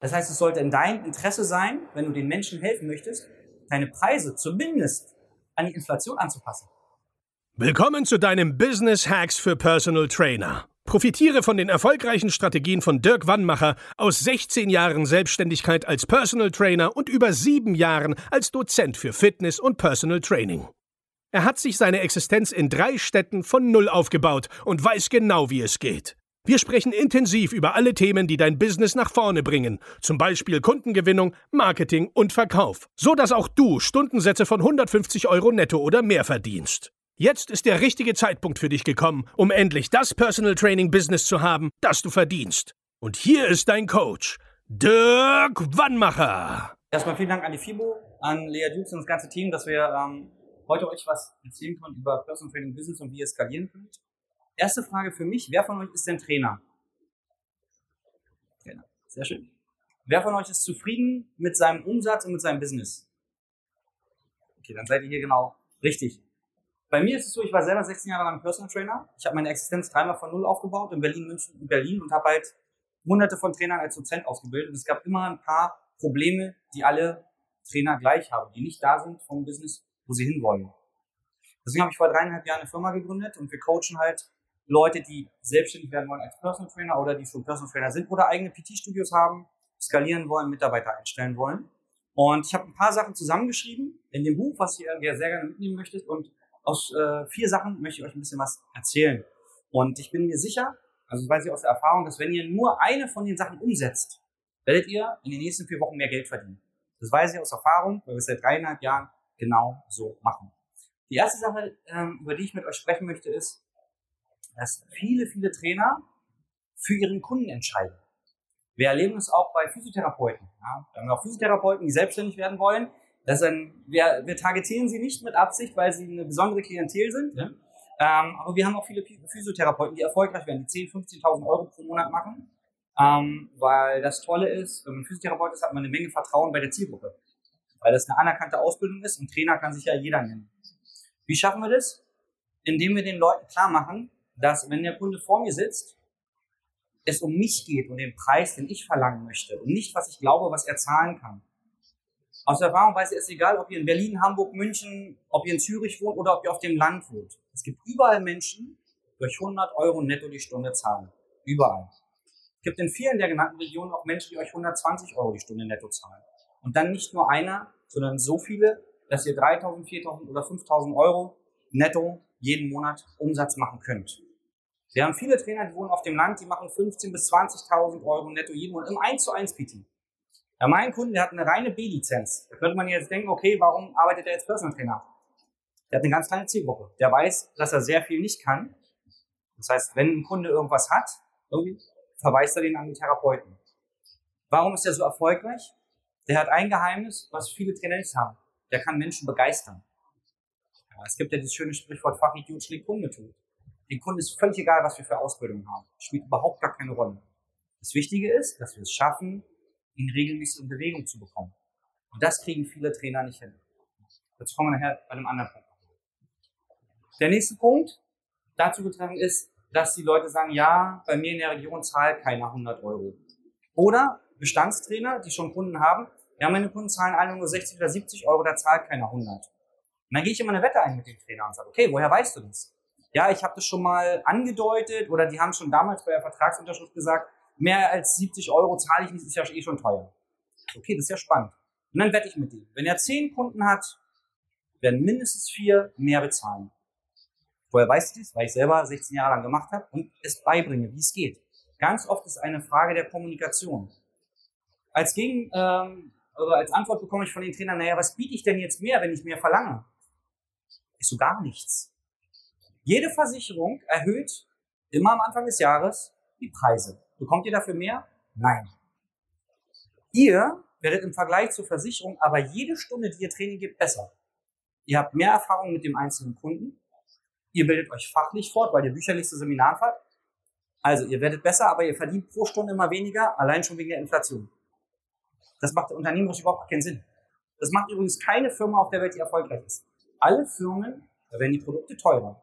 Das heißt, es sollte in deinem Interesse sein, wenn du den Menschen helfen möchtest, deine Preise zumindest an die Inflation anzupassen. Willkommen zu deinem Business Hacks für Personal Trainer. Profitiere von den erfolgreichen Strategien von Dirk Wannmacher aus 16 Jahren Selbstständigkeit als Personal Trainer und über sieben Jahren als Dozent für Fitness und Personal Training. Er hat sich seine Existenz in drei Städten von Null aufgebaut und weiß genau, wie es geht. Wir sprechen intensiv über alle Themen, die dein Business nach vorne bringen, zum Beispiel Kundengewinnung, Marketing und Verkauf, so dass auch du Stundensätze von 150 Euro netto oder mehr verdienst. Jetzt ist der richtige Zeitpunkt für dich gekommen, um endlich das Personal Training Business zu haben, das du verdienst. Und hier ist dein Coach, Dirk Wannmacher. Erstmal vielen Dank an die FIBO, an Lea Dukes und das ganze Team, dass wir ähm, heute euch was erzählen können über Personal Training Business und wie ihr skalieren könnt. Erste Frage für mich, wer von euch ist denn Trainer? Trainer, sehr schön. Wer von euch ist zufrieden mit seinem Umsatz und mit seinem Business? Okay, dann seid ihr hier genau richtig. Bei mir ist es so, ich war selber 16 Jahre lang Personal Trainer. Ich habe meine Existenz dreimal von Null aufgebaut in Berlin, München und Berlin und habe halt hunderte von Trainern als Dozent ausgebildet. Und es gab immer ein paar Probleme, die alle Trainer gleich haben, die nicht da sind vom Business, wo sie hinwollen. Deswegen habe ich vor dreieinhalb Jahren eine Firma gegründet und wir coachen halt Leute, die selbstständig werden wollen als Personal Trainer oder die schon Personal Trainer sind oder eigene PT-Studios haben, skalieren wollen, Mitarbeiter einstellen wollen. Und ich habe ein paar Sachen zusammengeschrieben in dem Buch, was ihr sehr gerne mitnehmen möchtet. Und aus äh, vier Sachen möchte ich euch ein bisschen was erzählen. Und ich bin mir sicher, also weiß ich aus der Erfahrung, dass wenn ihr nur eine von den Sachen umsetzt, werdet ihr in den nächsten vier Wochen mehr Geld verdienen. Das weiß ich aus Erfahrung, weil wir es seit dreieinhalb Jahren genau so machen. Die erste Sache, ähm, über die ich mit euch sprechen möchte, ist, dass viele, viele Trainer für ihren Kunden entscheiden. Wir erleben es auch bei Physiotherapeuten. Ja? Wir haben auch Physiotherapeuten, die selbstständig werden wollen. Das ein, wir, wir targetieren sie nicht mit Absicht, weil sie eine besondere Klientel sind. Ja? Ähm, aber wir haben auch viele Physiotherapeuten, die erfolgreich werden, die 10.000, 15.000 Euro pro Monat machen. Ähm, weil das Tolle ist, wenn man Physiotherapeut ist, hat man eine Menge Vertrauen bei der Zielgruppe. Weil das eine anerkannte Ausbildung ist und Trainer kann sich ja jeder nennen. Wie schaffen wir das? Indem wir den Leuten klar machen, dass wenn der Kunde vor mir sitzt, es um mich geht und den Preis, den ich verlangen möchte und nicht, was ich glaube, was er zahlen kann. Aus Erfahrung weiß ich, es ist egal, ob ihr in Berlin, Hamburg, München, ob ihr in Zürich wohnt oder ob ihr auf dem Land wohnt. Es gibt überall Menschen, die euch 100 Euro netto die Stunde zahlen. Überall. Es gibt in vielen der genannten Regionen auch Menschen, die euch 120 Euro die Stunde netto zahlen. Und dann nicht nur einer, sondern so viele, dass ihr 3000, 4000 oder 5000 Euro netto jeden Monat Umsatz machen könnt. Wir haben viele Trainer, die wohnen auf dem Land, die machen 15.000 bis 20.000 Euro netto jeden Monat im 1 zu 1 PT. Ja, mein Kunde, der hat eine reine B-Lizenz. Da könnte man jetzt denken, okay, warum arbeitet er als Personal Trainer? Der hat eine ganz kleine Zielgruppe. Der weiß, dass er sehr viel nicht kann. Das heißt, wenn ein Kunde irgendwas hat, irgendwie verweist er den an den Therapeuten. Warum ist er so erfolgreich? Der hat ein Geheimnis, was viele Trainer nicht haben. Der kann Menschen begeistern. Ja, es gibt ja dieses schöne Sprichwort, Fachidiot schlägt Kunde tut. Den Kunden ist völlig egal, was wir für Ausbildung haben. Spielt überhaupt gar keine Rolle. Das Wichtige ist, dass wir es schaffen, ihn regelmäßig in Bewegung zu bekommen. Und das kriegen viele Trainer nicht hin. Jetzt kommen wir nachher bei einem anderen Punkt. Der nächste Punkt dazu getragen ist, dass die Leute sagen, ja, bei mir in der Region zahlt keiner 100 Euro. Oder Bestandstrainer, die schon Kunden haben, ja, meine Kunden zahlen alle nur 60 oder 70 Euro, da zahlt keiner 100. Und dann gehe ich immer eine Wette ein mit dem Trainer und sage, okay, woher weißt du das? Ja, ich habe das schon mal angedeutet oder die haben schon damals bei der Vertragsunterschrift gesagt, mehr als 70 Euro zahle ich nicht, ist ja eh schon teuer. Okay, das ist ja spannend. Und dann wette ich mit dem. Wenn er zehn Kunden hat, werden mindestens vier mehr bezahlen. Woher weiß ich das? Weil ich selber 16 Jahre lang gemacht habe und es beibringe, wie es geht. Ganz oft ist eine Frage der Kommunikation. Als Gegen, ähm, oder als Antwort bekomme ich von den Trainern, naja, was biete ich denn jetzt mehr, wenn ich mehr verlange? Ist so gar nichts. Jede Versicherung erhöht immer am Anfang des Jahres die Preise. Bekommt ihr dafür mehr? Nein. Ihr werdet im Vergleich zur Versicherung aber jede Stunde, die ihr Training gibt, besser. Ihr habt mehr Erfahrung mit dem einzelnen Kunden. Ihr bildet euch fachlich fort, weil ihr bücherlich zu Seminaren fahrt. Also, ihr werdet besser, aber ihr verdient pro Stunde immer weniger, allein schon wegen der Inflation. Das macht unternehmerisch überhaupt keinen Sinn. Das macht übrigens keine Firma auf der Welt, die erfolgreich ist. Alle Firmen, da werden die Produkte teurer.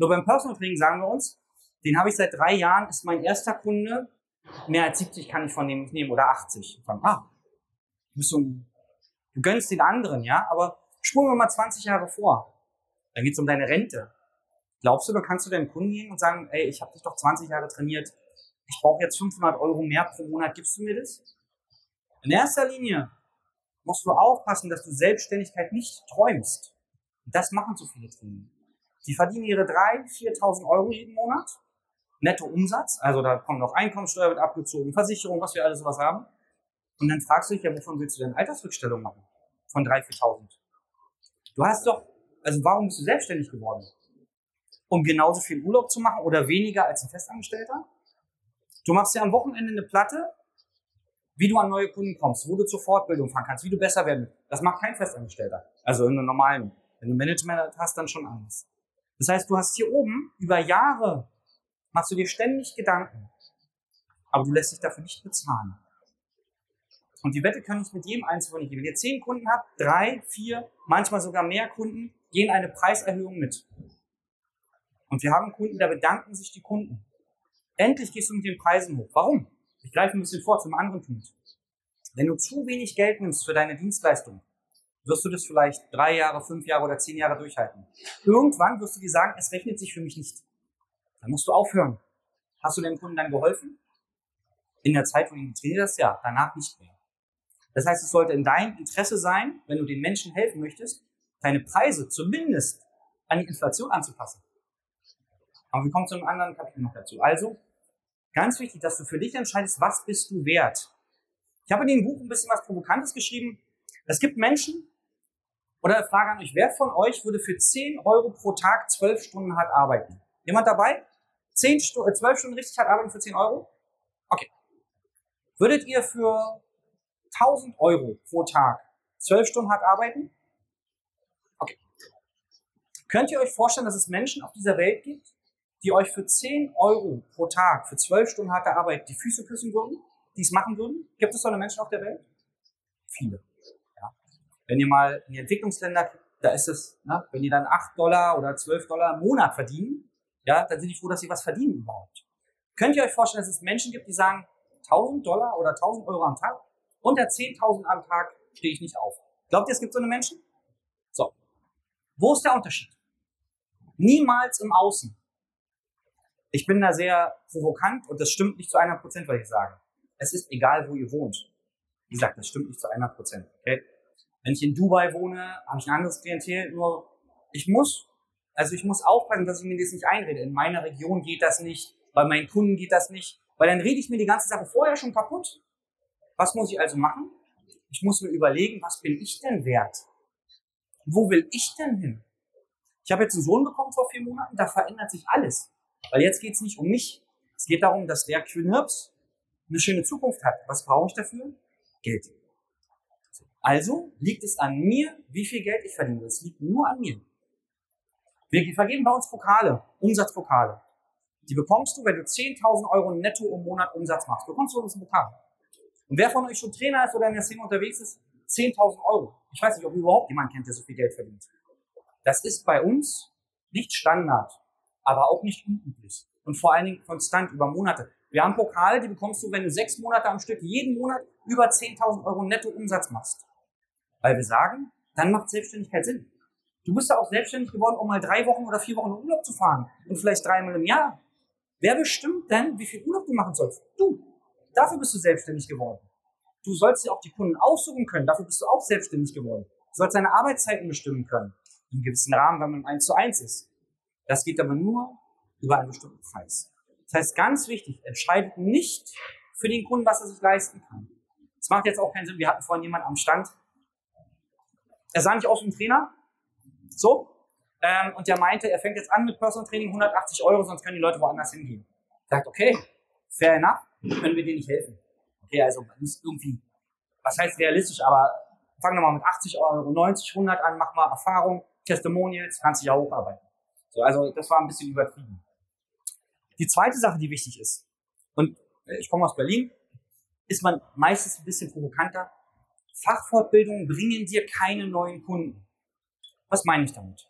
Nur beim Personal Training sagen wir uns, den habe ich seit drei Jahren, ist mein erster Kunde mehr als 70 kann ich von dem nicht nehmen oder 80. Von, ah, du, so du gönnst den anderen, ja, aber spulen wir mal 20 Jahre vor. Dann geht's um deine Rente. Glaubst du, da kannst du deinen Kunden gehen und sagen, ey, ich habe dich doch 20 Jahre trainiert, ich brauche jetzt 500 Euro mehr pro Monat, gibst du mir das? In erster Linie musst du aufpassen, dass du Selbstständigkeit nicht träumst. Das machen zu viele Trainer. Die verdienen ihre 3.000, 4.000 Euro jeden Monat, netto Umsatz, also da kommt noch Einkommensteuer wird abgezogen, Versicherung, was wir alles sowas haben. Und dann fragst du dich ja, wovon willst du denn Altersrückstellung machen? Von 3.000, 4.000. Du hast doch, also warum bist du selbstständig geworden? Um genauso viel Urlaub zu machen oder weniger als ein Festangestellter? Du machst ja am Wochenende eine Platte, wie du an neue Kunden kommst, wo du zur Fortbildung fahren kannst, wie du besser werden. Das macht kein Festangestellter. Also in einem normalen. Wenn du Management hast, dann schon anders. Das heißt, du hast hier oben über Jahre machst du dir ständig Gedanken, aber du lässt dich dafür nicht bezahlen. Und die Wette kann ich mit jedem Einzelnen geben. Wenn ihr zehn Kunden habt, drei, vier, manchmal sogar mehr Kunden, gehen eine Preiserhöhung mit. Und wir haben Kunden, da bedanken sich die Kunden. Endlich gehst du mit den Preisen hoch. Warum? Ich greife ein bisschen vor zum anderen Punkt. Wenn du zu wenig Geld nimmst für deine Dienstleistung, wirst du das vielleicht drei Jahre, fünf Jahre oder zehn Jahre durchhalten. Irgendwann wirst du dir sagen, es rechnet sich für mich nicht. Dann musst du aufhören. Hast du deinem Kunden dann geholfen? In der Zeit, wo du ihn trainiert ja, danach nicht mehr. Das heißt, es sollte in deinem Interesse sein, wenn du den Menschen helfen möchtest, deine Preise zumindest an die Inflation anzupassen. Aber wir kommen zu einem anderen Kapitel noch dazu. Also, Ganz wichtig, dass du für dich entscheidest, was bist du wert. Ich habe in dem Buch ein bisschen was Provokantes geschrieben. Es gibt Menschen, oder Frage an euch, wer von euch würde für 10 Euro pro Tag 12 Stunden hart arbeiten? Jemand dabei? 10 Stu 12 äh, Stunden richtig hart arbeiten für 10 Euro? Okay. Würdet ihr für 1000 Euro pro Tag 12 Stunden hart arbeiten? Okay. Könnt ihr euch vorstellen, dass es Menschen auf dieser Welt gibt, die euch für 10 Euro pro Tag, für 12 Stunden harte Arbeit die Füße küssen würden, die es machen würden? Gibt es so eine Menschen auf der Welt? Viele. Wenn ihr mal in die Entwicklungsländer, da ist es, ne, wenn ihr dann 8 Dollar oder 12 Dollar im Monat verdienen, ja, dann sind die froh, dass sie was verdienen überhaupt. Könnt ihr euch vorstellen, dass es Menschen gibt, die sagen, 1000 Dollar oder 1000 Euro am Tag, unter 10.000 am Tag stehe ich nicht auf. Glaubt ihr, es gibt so eine Menschen? So. Wo ist der Unterschied? Niemals im Außen. Ich bin da sehr provokant und das stimmt nicht zu 100 Prozent, was ich sage. Es ist egal, wo ihr wohnt. Wie gesagt, das stimmt nicht zu 100 Prozent. Okay? Wenn ich in Dubai wohne, habe ich ein anderes Klientel. Nur ich muss, also ich muss aufpassen, dass ich mir das nicht einrede. In meiner Region geht das nicht, bei meinen Kunden geht das nicht, weil dann rede ich mir die ganze Sache vorher schon kaputt. Was muss ich also machen? Ich muss mir überlegen, was bin ich denn wert? Wo will ich denn hin? Ich habe jetzt einen Sohn bekommen vor vier Monaten, da verändert sich alles. Weil jetzt geht es nicht um mich. Es geht darum, dass der Knirps eine schöne Zukunft hat. Was brauche ich dafür? Geld. Also liegt es an mir, wie viel Geld ich verdiene. Es liegt nur an mir. Wir vergeben bei uns Pokale, Umsatzpokale. Die bekommst du, wenn du 10.000 Euro netto im Monat Umsatz machst. Bekommst du uns einen Pokal. Und wer von euch schon Trainer ist oder in der Szene unterwegs ist, 10.000 Euro. Ich weiß nicht, ob überhaupt jemand kennt, der so viel Geld verdient. Das ist bei uns nicht Standard aber auch nicht unüblich. Und vor allen Dingen konstant über Monate. Wir haben Pokale, die bekommst du, wenn du sechs Monate am Stück jeden Monat über 10.000 Euro netto Umsatz machst. Weil wir sagen, dann macht Selbstständigkeit Sinn. Du bist ja auch selbstständig geworden, um mal drei Wochen oder vier Wochen in Urlaub zu fahren. Und vielleicht dreimal im Jahr. Wer bestimmt denn, wie viel Urlaub du machen sollst? Du. Dafür bist du selbstständig geworden. Du sollst dir auch die Kunden aussuchen können. Dafür bist du auch selbstständig geworden. Du sollst deine Arbeitszeiten bestimmen können. Einem gewissen Rahmen, wenn man eins zu eins ist. Das geht aber nur über einen bestimmten Preis. Das heißt, ganz wichtig, entscheidet nicht für den Kunden, was er sich leisten kann. Das macht jetzt auch keinen Sinn. Wir hatten vorhin jemanden am Stand. Er sah nicht aus wie ein Trainer. So. Ähm, und der meinte, er fängt jetzt an mit Personal Training 180 Euro, sonst können die Leute woanders hingehen. Sagt, okay, fair enough, können wir dir nicht helfen. Okay, also ist irgendwie, was heißt realistisch, aber fangen wir mal mit 80 Euro, 90, 100 an, mach mal Erfahrung, Testimonials, kannst dich ja hocharbeiten. So, also das war ein bisschen übertrieben. Die zweite Sache, die wichtig ist, und äh, ich komme aus Berlin, ist man meistens ein bisschen provokanter. Fachfortbildungen bringen dir keine neuen Kunden. Was meine ich damit?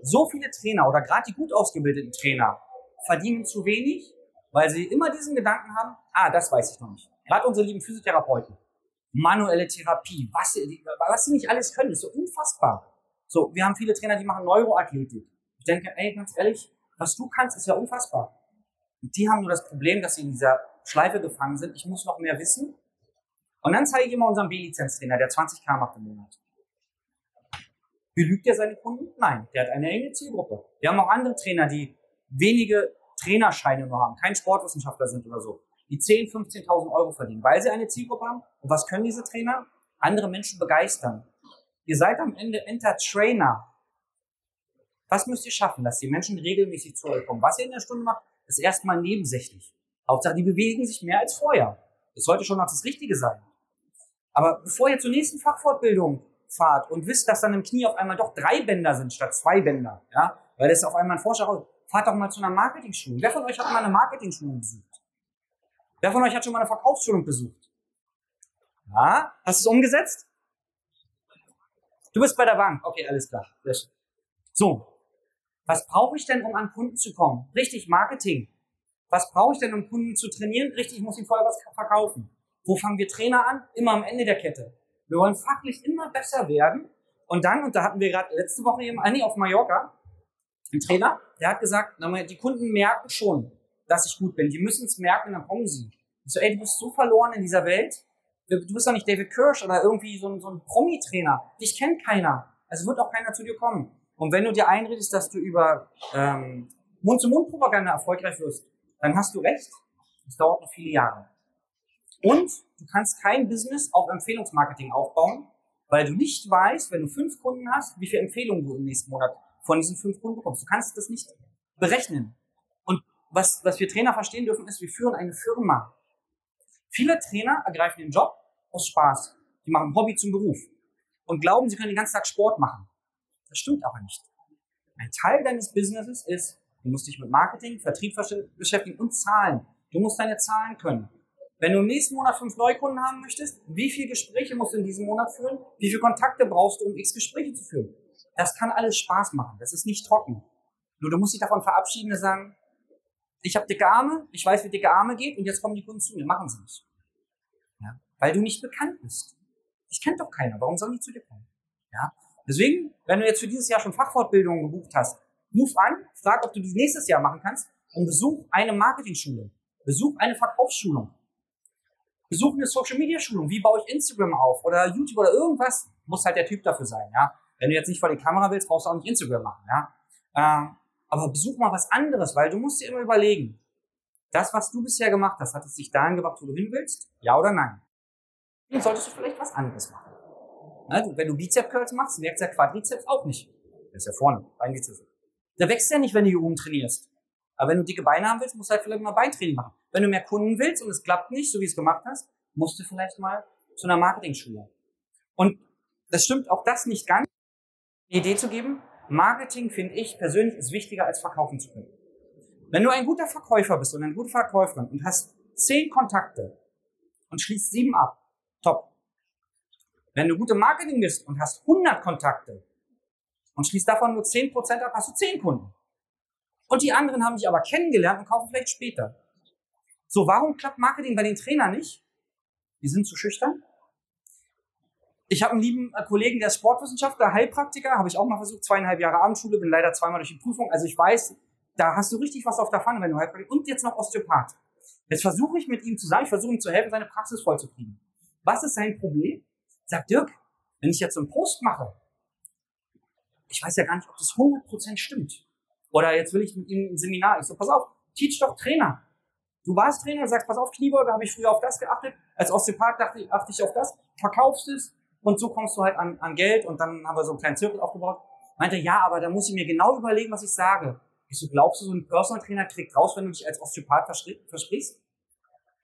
So viele Trainer oder gerade die gut ausgebildeten Trainer verdienen zu wenig weil sie immer diesen Gedanken haben, ah, das weiß ich noch nicht. Gerade unsere lieben Physiotherapeuten. Manuelle Therapie, was, was sie nicht alles können, ist so unfassbar. So, wir haben viele Trainer, die machen Neuroathletik. Ich denke, ey, ganz ehrlich, was du kannst, ist ja unfassbar. Die haben nur das Problem, dass sie in dieser Schleife gefangen sind. Ich muss noch mehr wissen. Und dann zeige ich immer unseren B-Lizenz-Trainer, der 20k macht im Monat. Belügt er seine Kunden? Nein, der hat eine enge Zielgruppe. Wir haben auch andere Trainer, die wenige Trainerscheine nur haben, kein Sportwissenschaftler sind oder so, die 10, 15.000 Euro verdienen, weil sie eine Zielgruppe haben. Und was können diese Trainer? Andere Menschen begeistern. Ihr seid am Ende Entertrainer. Was müsst ihr schaffen, dass die Menschen regelmäßig zu euch kommen? Was ihr in der Stunde macht, ist erstmal nebensächlich. Hauptsache, die bewegen sich mehr als vorher. Das sollte schon noch das Richtige sein. Aber bevor ihr zur nächsten Fachfortbildung fahrt und wisst, dass dann im Knie auf einmal doch drei Bänder sind statt zwei Bänder, ja, weil das auf einmal ein Forscher raus, fahrt doch mal zu einer Marketing-Schulung. Wer von euch hat mal eine Marketing-Schulung besucht? Wer von euch hat schon mal eine Verkaufsschulung besucht? Ja, hast du es umgesetzt? Du bist bei der Bank. Okay, alles klar. So. Was brauche ich denn, um an Kunden zu kommen? Richtig, Marketing. Was brauche ich denn, um Kunden zu trainieren? Richtig, ich muss ihnen vorher was verkaufen. Wo fangen wir Trainer an? Immer am Ende der Kette. Wir wollen fachlich immer besser werden. Und dann, und da hatten wir gerade letzte Woche eben, nee, auf Mallorca, einen Trainer, der hat gesagt, die Kunden merken schon, dass ich gut bin. Die müssen es merken, dann kommen sie. Ich so, ey, du bist so verloren in dieser Welt. Du bist doch nicht David Kirsch oder irgendwie so ein, so ein Promi-Trainer. Dich kennt keiner. Also wird auch keiner zu dir kommen. Und wenn du dir einredest, dass du über ähm, Mund-zu-Mund-Propaganda erfolgreich wirst, dann hast du recht. Es dauert noch viele Jahre. Und du kannst kein Business auf Empfehlungsmarketing aufbauen, weil du nicht weißt, wenn du fünf Kunden hast, wie viele Empfehlungen du im nächsten Monat von diesen fünf Kunden bekommst. Du kannst das nicht berechnen. Und was, was wir Trainer verstehen dürfen, ist, wir führen eine Firma. Viele Trainer ergreifen den Job aus Spaß. Die machen Hobby zum Beruf und glauben, sie können den ganzen Tag Sport machen. Das stimmt aber nicht. Ein Teil deines Businesses ist, du musst dich mit Marketing, Vertrieb beschäftigen und Zahlen. Du musst deine Zahlen können. Wenn du im nächsten Monat fünf Neukunden haben möchtest, wie viele Gespräche musst du in diesem Monat führen? Wie viele Kontakte brauchst du, um x Gespräche zu führen? Das kann alles Spaß machen. Das ist nicht trocken. Nur du musst dich davon verabschieden und sagen, ich habe dicke Arme, ich weiß, wie dicke Arme geht und jetzt kommen die Kunden zu mir. Machen sie nicht. Ja? Weil du nicht bekannt bist. Ich kennt doch keiner. Warum sollen die zu dir kommen? Ja? Deswegen, wenn du jetzt für dieses Jahr schon Fachfortbildungen gebucht hast, ruf an, frag, ob du die nächstes Jahr machen kannst und besuch eine Marketing-Schule. Besuch eine Verkaufsschulung. Besuch eine Social-Media-Schulung. Wie baue ich Instagram auf oder YouTube oder irgendwas? Muss halt der Typ dafür sein, ja. Wenn du jetzt nicht vor die Kamera willst, brauchst du auch nicht Instagram machen, ja. Ähm, aber besuch mal was anderes, weil du musst dir immer überlegen, das, was du bisher gemacht hast, hat es dich dahin gebracht, wo du hin willst? Ja oder nein? Dann solltest du vielleicht was anderes machen. Also, wenn du Bizep-Curls machst, wächst der Quadrizeps auch nicht. Der ist ja vorne, Beinbizeps. Der wächst ja nicht, wenn du hier oben trainierst. Aber wenn du dicke Beine haben willst, musst du halt vielleicht mal Beintraining machen. Wenn du mehr Kunden willst und es klappt nicht, so wie es gemacht hast, musst du vielleicht mal zu einer Marketing-Schule. Und das stimmt auch das nicht ganz. Eine Idee zu geben, Marketing, finde ich persönlich, ist wichtiger als verkaufen zu können. Wenn du ein guter Verkäufer bist und eine gute Verkäuferin und hast zehn Kontakte und schließt sieben ab, top. Wenn du gute Marketing bist und hast 100 Kontakte und schließt davon nur 10% ab, hast du 10 Kunden. Und die anderen haben dich aber kennengelernt und kaufen vielleicht später. So, warum klappt Marketing bei den Trainern nicht? Die sind zu schüchtern. Ich habe einen lieben äh, Kollegen, der Sportwissenschaftler, Heilpraktiker, habe ich auch mal versucht, zweieinhalb Jahre Abendschule, bin leider zweimal durch die Prüfung. Also ich weiß, da hast du richtig was auf der Pfanne, wenn du Heilpraktiker und jetzt noch Osteopath. Jetzt versuche ich mit ihm zusammen, ich versuche ihm zu helfen, seine Praxis vollzukriegen. Was ist sein Problem? Sagt Dirk, wenn ich jetzt so einen Post mache, ich weiß ja gar nicht, ob das 100% stimmt. Oder jetzt will ich mit ihm ein Seminar. Ich so, pass auf, teach doch Trainer. Du warst Trainer, sagst, pass auf, Kniebeuge, habe ich früher auf das geachtet. Als Osteopath dachte ich, achte ich auf das, verkaufst es und so kommst du halt an, an Geld und dann haben wir so einen kleinen Zirkel aufgebaut. Meinte, ja, aber da muss ich mir genau überlegen, was ich sage. Ich so, glaubst du, so ein Personal Trainer kriegt raus, wenn du dich als Osteopath versprichst?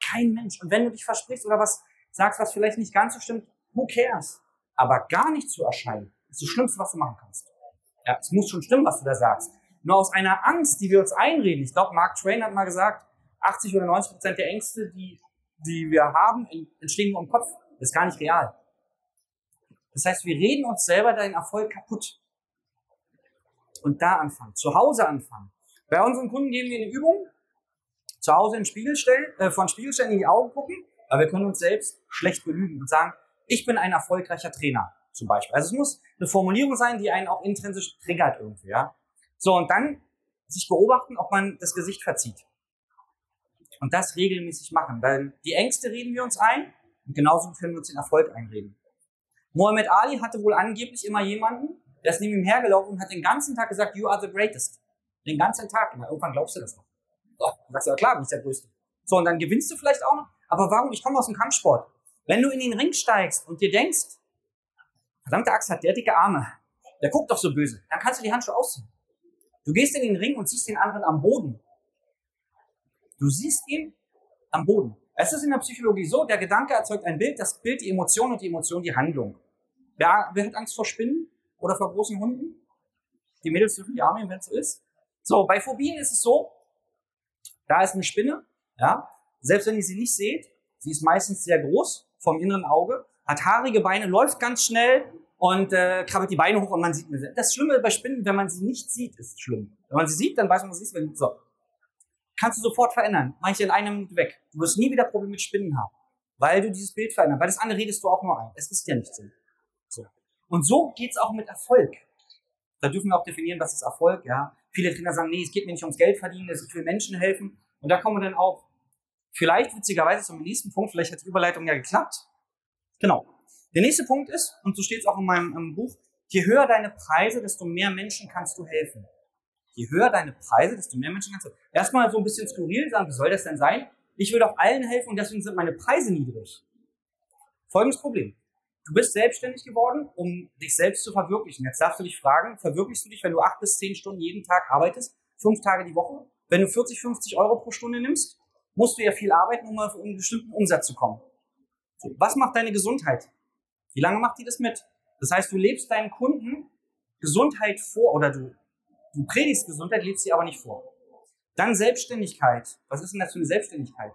Kein Mensch. Und wenn du dich versprichst oder was sagst, was vielleicht nicht ganz so stimmt, who cares? Aber gar nicht zu erscheinen, ist das Schlimmste, was du machen kannst. Ja, es muss schon stimmen, was du da sagst. Nur aus einer Angst, die wir uns einreden. Ich glaube, Mark Twain hat mal gesagt, 80 oder 90 Prozent der Ängste, die, die wir haben, entstehen nur im Kopf. Das ist gar nicht real. Das heißt, wir reden uns selber deinen Erfolg kaputt. Und da anfangen, zu Hause anfangen. Bei unseren Kunden geben wir eine Übung, zu Hause in Spiegel stellen, äh, von Spiegel stellen in die Augen gucken, aber wir können uns selbst schlecht belügen und sagen, ich bin ein erfolgreicher Trainer zum Beispiel. Also es muss eine Formulierung sein, die einen auch intrinsisch triggert irgendwie, ja. So, und dann sich beobachten, ob man das Gesicht verzieht. Und das regelmäßig machen, weil die Ängste reden wir uns ein und genauso können wir uns den Erfolg einreden. Muhammad Ali hatte wohl angeblich immer jemanden, der ist neben ihm hergelaufen und hat den ganzen Tag gesagt, you are the greatest. Den ganzen Tag. Und irgendwann glaubst du das noch. Dann sagst du, ja klar, du bist der Größte. So, und dann gewinnst du vielleicht auch noch. Aber warum? Ich komme aus dem Kampfsport. Wenn du in den Ring steigst und dir denkst, verdammte Axt hat der dicke Arme, der guckt doch so böse, dann kannst du die Handschuhe ausziehen. Du gehst in den Ring und siehst den anderen am Boden. Du siehst ihn am Boden. Es ist in der Psychologie so, der Gedanke erzeugt ein Bild, das Bild die Emotion und die Emotion die Handlung. Wer, wer hat Angst vor Spinnen oder vor großen Hunden? Die Mädels dürfen die Arme, wenn es so ist. So, bei Phobien ist es so, da ist eine Spinne, ja, selbst wenn ihr sie nicht seht, sie ist meistens sehr groß vom inneren Auge, hat haarige Beine, läuft ganz schnell und äh, krabbelt die Beine hoch und man sieht sie. Das Schlimme bei Spinnen, wenn man sie nicht sieht, ist schlimm. Wenn man sie sieht, dann weiß man, was es ist. Wenn, so. Kannst du sofort verändern. Mach ich in einem weg. Du wirst nie wieder Probleme mit Spinnen haben. Weil du dieses Bild veränderst. Weil das andere redest du auch nur ein. Es ist ja nicht so. so. Und so geht's auch mit Erfolg. Da dürfen wir auch definieren, was ist Erfolg, ja. Viele Trainer sagen, nee, es geht mir nicht ums Geld verdienen, es will Menschen helfen. Und da kommen wir dann auch, vielleicht witzigerweise zum nächsten Punkt, vielleicht hat die Überleitung ja geklappt. Genau. Der nächste Punkt ist, und so steht es auch in meinem, in Buch, je höher deine Preise, desto mehr Menschen kannst du helfen. Je höher deine Preise, desto mehr Menschen kannst du helfen. Erstmal so ein bisschen skurril sagen, wie soll das denn sein? Ich will doch allen helfen und deswegen sind meine Preise niedrig. Folgendes Problem. Du bist selbstständig geworden, um dich selbst zu verwirklichen. Jetzt darfst du dich fragen, verwirklichst du dich, wenn du acht bis zehn Stunden jeden Tag arbeitest, fünf Tage die Woche? Wenn du 40, 50 Euro pro Stunde nimmst, musst du ja viel arbeiten, um auf einen bestimmten Umsatz zu kommen. So, was macht deine Gesundheit? Wie lange macht die das mit? Das heißt, du lebst deinen Kunden Gesundheit vor oder du, du predigst Gesundheit, lebst sie aber nicht vor. Dann Selbstständigkeit. Was ist denn das für eine Selbstständigkeit?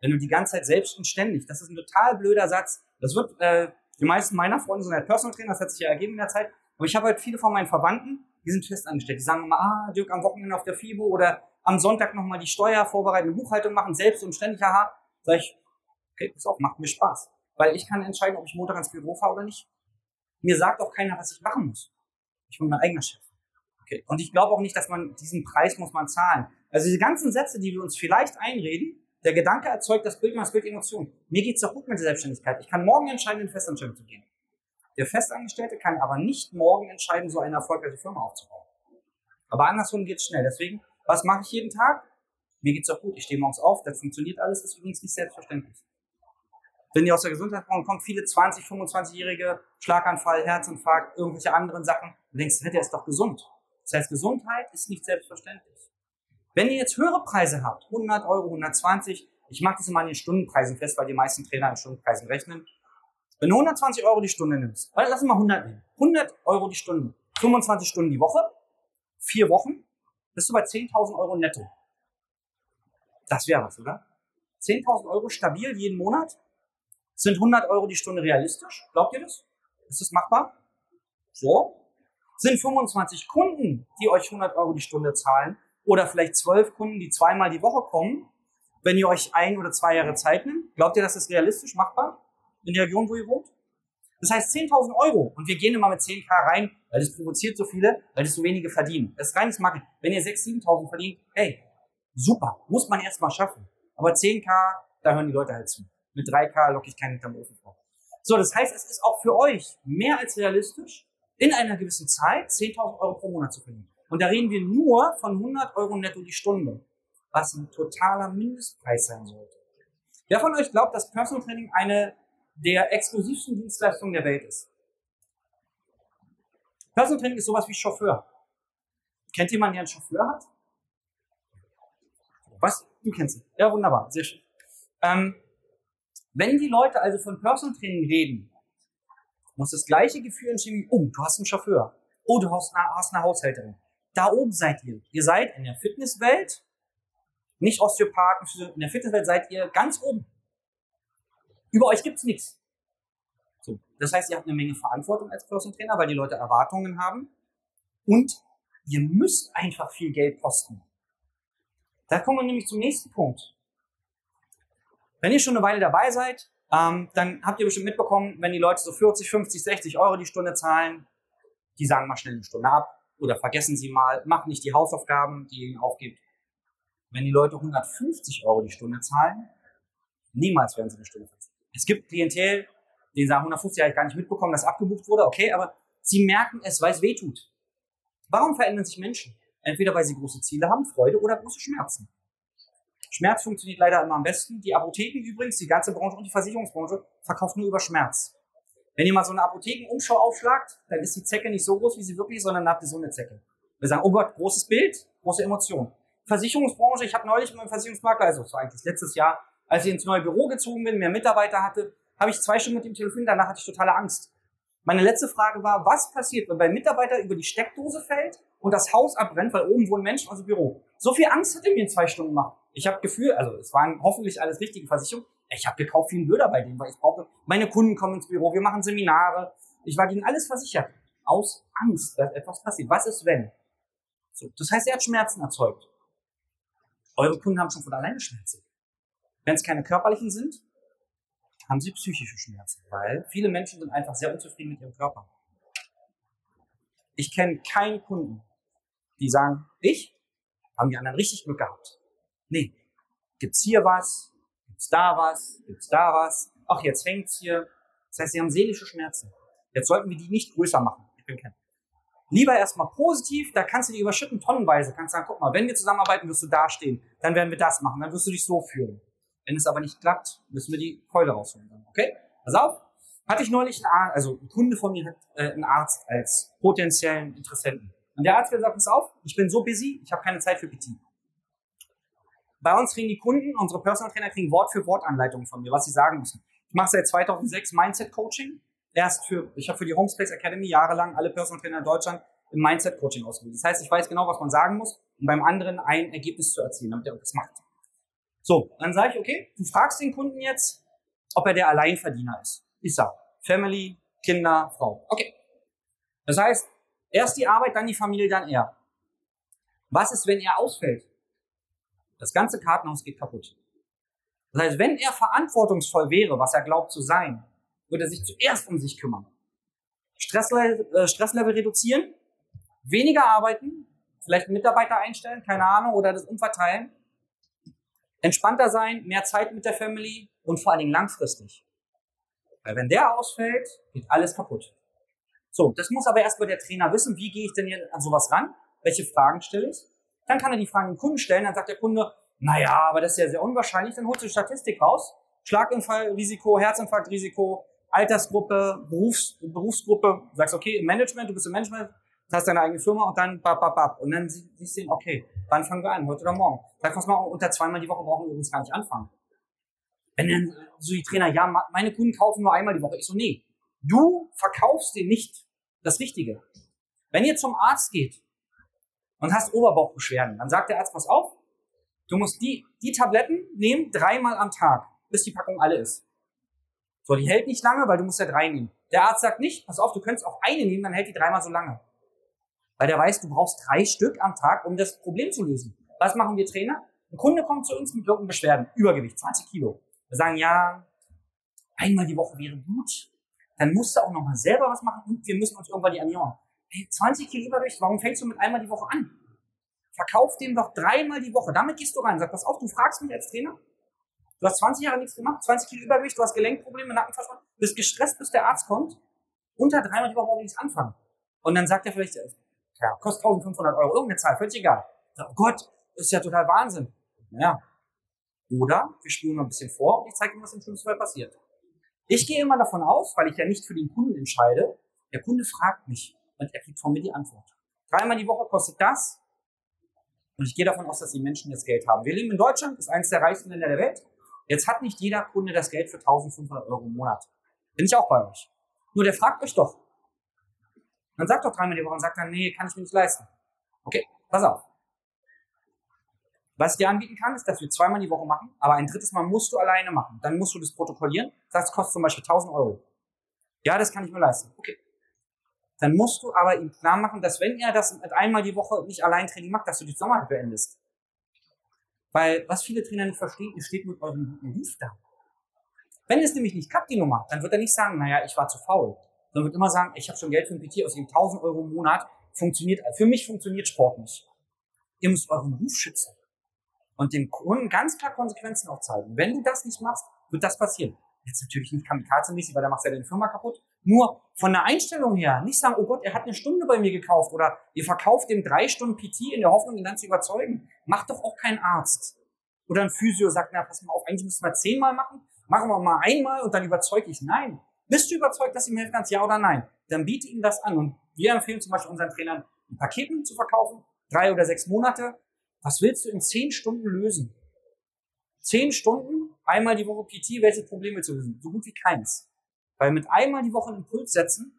Wenn du die ganze Zeit selbst und ständig, das ist ein total blöder Satz. Das wird, äh, die meisten meiner Freunde sind halt Personal Trainer, das hat sich ja ergeben in der Zeit. Aber ich habe halt viele von meinen Verwandten, die sind fest angestellt. Die sagen immer, ah, Dirk, am Wochenende auf der FIBO oder am Sonntag nochmal die Steuer vorbereiten, Buchhaltung machen, selbst und ständig, haha. Sag ich, okay, pass auf, macht mir Spaß. Weil ich kann entscheiden, ob ich Montag ins Büro fahre oder nicht. Mir sagt auch keiner, was ich machen muss. Ich bin mein eigener Chef. Okay. Und ich glaube auch nicht, dass man diesen Preis muss man zahlen. Also diese ganzen Sätze, die wir uns vielleicht einreden, der Gedanke erzeugt das Bild und das Bild Emotion. Mir geht's doch gut mit der Selbstständigkeit. Ich kann morgen entscheiden, in Festanstellung zu gehen. Der Festangestellte kann aber nicht morgen entscheiden, so eine erfolgreiche Firma aufzubauen. Aber andersrum geht's schnell. Deswegen, was mache ich jeden Tag? Mir geht's doch gut. Ich stehe morgens auf, das funktioniert alles, das ist übrigens nicht selbstverständlich wenn ihr aus der Gesundheitsbranche kommt, viele 20, 25-jährige Schlaganfall, Herzinfarkt, irgendwelche anderen Sachen. Du denkst, der ist doch gesund. Das heißt, Gesundheit ist nicht selbstverständlich. Wenn ihr jetzt höhere Preise habt, 100 Euro, 120, ich mache das immer an den Stundenpreisen fest, weil die meisten Trainer an Stundenpreisen rechnen. Wenn du 120 Euro die Stunde nimmst, lass mal 100 nehmen. 100 Euro die Stunde, 25 Stunden die Woche, vier Wochen, bist du bei 10.000 Euro netto. Das wäre was, oder? 10.000 Euro stabil jeden Monat, sind 100 Euro die Stunde realistisch? Glaubt ihr das? Ist das machbar? So. Sind 25 Kunden, die euch 100 Euro die Stunde zahlen, oder vielleicht 12 Kunden, die zweimal die Woche kommen, wenn ihr euch ein oder zwei Jahre Zeit nimmt? Glaubt ihr, das ist realistisch machbar in der Region, wo ihr wohnt? Das heißt 10.000 Euro und wir gehen immer mit 10k rein, weil das provoziert so viele, weil das so wenige verdienen. Das ist reines Marketing. Wenn ihr 6.000, 7.000 verdient, hey, super, muss man erstmal schaffen. Aber 10k, da hören die Leute halt zu. Mit 3K locke ich keinen hinterm Ofen vor. So, das heißt, es ist auch für euch mehr als realistisch, in einer gewissen Zeit 10.000 Euro pro Monat zu verdienen. Und da reden wir nur von 100 Euro netto die Stunde, was ein totaler Mindestpreis sein sollte. Wer von euch glaubt, dass Personal Training eine der exklusivsten Dienstleistungen der Welt ist? Personal Training ist sowas wie Chauffeur. Kennt jemand, der einen Chauffeur hat? Was? Du kennst ihn. Ja, wunderbar. Sehr schön. Ähm, wenn die Leute also von Personal Training reden, muss das gleiche Gefühl entstehen wie, oh, du hast einen Chauffeur. Oh, du hast eine, hast eine Haushälterin. Da oben seid ihr. Ihr seid in der Fitnesswelt, nicht Osteopathen, in der Fitnesswelt seid ihr ganz oben. Über euch gibt's nichts. So. Das heißt, ihr habt eine Menge Verantwortung als Personal Trainer, weil die Leute Erwartungen haben. Und ihr müsst einfach viel Geld kosten. Da kommen wir nämlich zum nächsten Punkt. Wenn ihr schon eine Weile dabei seid, ähm, dann habt ihr bestimmt mitbekommen, wenn die Leute so 40, 50, 60 Euro die Stunde zahlen, die sagen mal schnell eine Stunde ab oder vergessen sie mal, machen nicht die Hausaufgaben, die ihr ihnen aufgibt. Wenn die Leute 150 Euro die Stunde zahlen, niemals werden sie eine Stunde verzichten. Es gibt Klientel, die sagen 150 habe ich gar nicht mitbekommen, dass abgebucht wurde, okay, aber sie merken es, weil es weh tut. Warum verändern sich Menschen? Entweder weil sie große Ziele haben, Freude oder große Schmerzen. Schmerz funktioniert leider immer am besten. Die Apotheken übrigens, die ganze Branche und die Versicherungsbranche verkauft nur über Schmerz. Wenn ihr mal so eine Apothekenumschau aufschlagt, dann ist die Zecke nicht so groß, wie sie wirklich ist, sondern habt ihr so eine Zecke. Wir sagen, oh Gott, großes Bild, große Emotion. Versicherungsbranche, ich habe neulich mit meinem Versicherungsmakler, also war eigentlich letztes Jahr, als ich ins neue Büro gezogen bin, mehr Mitarbeiter hatte, habe ich zwei Stunden mit ihm telefoniert, danach hatte ich totale Angst. Meine letzte Frage war, was passiert, wenn bei Mitarbeiter über die Steckdose fällt und das Haus abbrennt, weil oben wohnen Menschen dem Büro? So viel Angst hat er mir in zwei Stunden gemacht. Ich habe Gefühl, also es waren hoffentlich alles richtige Versicherungen. Ich habe gekauft wie ein Blöder bei denen, weil ich brauche, meine Kunden kommen ins Büro, wir machen Seminare. Ich war gegen alles versichert. Aus Angst, dass etwas passiert. Was ist wenn? So, das heißt, er hat Schmerzen erzeugt. Eure Kunden haben schon von alleine Schmerzen. Wenn es keine körperlichen sind, haben sie psychische Schmerzen, weil viele Menschen sind einfach sehr unzufrieden mit ihrem Körper. Ich kenne keinen Kunden, die sagen, ich, haben die anderen richtig Glück gehabt. Nee, gibt's hier was, gibt's da was, gibt's da was, ach, jetzt hängt's hier. Das heißt, sie haben seelische Schmerzen. Jetzt sollten wir die nicht größer machen. Ich bin kein. Lieber erstmal positiv, da kannst du die überschütten tonnenweise. Kannst sagen, guck mal, wenn wir zusammenarbeiten, wirst du dastehen. Dann werden wir das machen. Dann wirst du dich so fühlen. Wenn es aber nicht klappt, müssen wir die Keule rausholen. Okay? Pass auf. Hatte ich neulich einen Arzt, also ein Kunde von mir hat äh, einen Arzt als potenziellen Interessenten. Und der Arzt hat gesagt, pass auf, ich bin so busy, ich habe keine Zeit für PT. Bei uns kriegen die Kunden, unsere Personal Trainer kriegen Wort für Wort Anleitungen von mir, was sie sagen müssen. Ich mache seit 2006 Mindset Coaching. Erst für, ich habe für die Homespace Academy jahrelang alle Personal Trainer in Deutschland im Mindset Coaching ausgebildet. Das heißt, ich weiß genau, was man sagen muss, um beim anderen ein Ergebnis zu erzielen, damit er das macht. So, dann sage ich, okay, du fragst den Kunden jetzt, ob er der Alleinverdiener ist. Ich sag, Family, Kinder, Frau. Okay. Das heißt, erst die Arbeit, dann die Familie, dann er. Was ist, wenn er ausfällt? Das ganze Kartenhaus geht kaputt. Das heißt, wenn er verantwortungsvoll wäre, was er glaubt zu sein, würde er sich zuerst um sich kümmern. Stresslevel, äh, Stresslevel reduzieren, weniger arbeiten, vielleicht Mitarbeiter einstellen, keine Ahnung, oder das umverteilen entspannter sein, mehr Zeit mit der Family und vor allen Dingen langfristig. Weil wenn der ausfällt, geht alles kaputt. So, das muss aber erstmal der Trainer wissen, wie gehe ich denn hier an sowas ran? Welche Fragen stelle ich? Dann kann er die Fragen dem Kunden stellen, dann sagt der Kunde, naja, aber das ist ja sehr unwahrscheinlich, dann holst du Statistik raus. Schlaganfallrisiko, Herzinfarktrisiko, Altersgruppe, Berufs, Berufsgruppe, sagst, okay, im Management, du bist im Management, hast deine eigene Firma und dann bap, bap, bap. Und dann siehst du, okay, wann fangen wir an? Heute oder morgen? Sag was mal, unter zweimal die Woche brauchen wir übrigens gar nicht anfangen. Wenn dann so die Trainer, ja, meine Kunden kaufen nur einmal die Woche. Ich so, nee, du verkaufst dir nicht das Richtige. Wenn ihr zum Arzt geht und hast Oberbauchbeschwerden, dann sagt der Arzt, pass auf, du musst die, die Tabletten nehmen dreimal am Tag, bis die Packung alle ist. So, die hält nicht lange, weil du musst ja drei nehmen. Der Arzt sagt nicht, pass auf, du könntest auch eine nehmen, dann hält die dreimal so lange. Weil der weiß, du brauchst drei Stück am Tag, um das Problem zu lösen. Was machen wir Trainer? Ein Kunde kommt zu uns mit irgendeinen Beschwerden, Übergewicht, 20 Kilo. Wir sagen, ja, einmal die Woche wäre gut. Dann musst du auch nochmal selber was machen und wir müssen uns irgendwann die ernähren. Hey, 20 Kilo Übergewicht, warum fängst du mit einmal die Woche an? Verkauf dem doch dreimal die Woche. Damit gehst du rein. Sag, pass auf, du fragst mich als Trainer. Du hast 20 Jahre nichts gemacht, 20 Kilo Übergewicht, du hast Gelenkprobleme, Nackenverspannung, bist gestresst, bis der Arzt kommt. Unter dreimal die Woche brauche ich nichts anfangen. Und dann sagt er vielleicht, ja, kostet 1500 Euro, irgendeine Zahl, völlig egal. Oh Gott, ist ja total Wahnsinn. Ja. Oder wir spielen mal ein bisschen vor und ich zeige ihm, was im schlimmsten Fall passiert. Ich gehe immer davon aus, weil ich ja nicht für den Kunden entscheide, der Kunde fragt mich und er kriegt von mir die Antwort. Dreimal die Woche kostet das und ich gehe davon aus, dass die Menschen das Geld haben. Wir leben in Deutschland, ist eines der reichsten Länder der Welt. Jetzt hat nicht jeder Kunde das Geld für 1500 Euro im Monat. Bin ich auch bei euch. Nur der fragt euch doch, dann sagt doch dreimal die Woche und sagt dann, nee, kann ich mir nicht leisten. Okay, pass auf. Was ich dir anbieten kann, ist, dass wir zweimal die Woche machen, aber ein drittes Mal musst du alleine machen. Dann musst du das protokollieren. Das kostet zum Beispiel 1000 Euro. Ja, das kann ich mir leisten. Okay. Dann musst du aber ihm klar machen, dass wenn er das einmal die Woche nicht allein Training macht, dass du die Sommer beendest. Weil was viele Trainer nicht verstehen, ihr steht mit eurem guten Ruf da. Wenn es nämlich nicht klappt, die Nummer, dann wird er nicht sagen, naja, ich war zu faul. Sondern wird immer sagen, ich habe schon Geld für ein PT aus dem 1000 Euro im Monat, funktioniert, für mich funktioniert Sport nicht. Ihr müsst euren Ruf schützen. Und dem Kunden ganz klar Konsequenzen aufzeigen. Wenn du das nicht machst, wird das passieren. Jetzt natürlich nicht kamikaze-mäßig, weil da machst du ja deine Firma kaputt. Nur von der Einstellung her, nicht sagen, oh Gott, er hat eine Stunde bei mir gekauft oder ihr verkauft ihm drei Stunden PT in der Hoffnung, ihn dann zu überzeugen. Macht doch auch kein Arzt. Oder ein Physio sagt, na, pass mal auf, eigentlich müssen wir zehnmal machen, machen wir mal einmal und dann überzeuge ich. Nein. Bist du überzeugt, dass ihm helfen kannst, ja oder nein? Dann biete ihm das an. Und wir empfehlen zum Beispiel unseren Trainern, ein Paketen zu verkaufen, drei oder sechs Monate. Was willst du in zehn Stunden lösen? Zehn Stunden, einmal die Woche PT, welche Probleme zu lösen? So gut wie keins. Weil mit einmal die Woche einen Impuls setzen,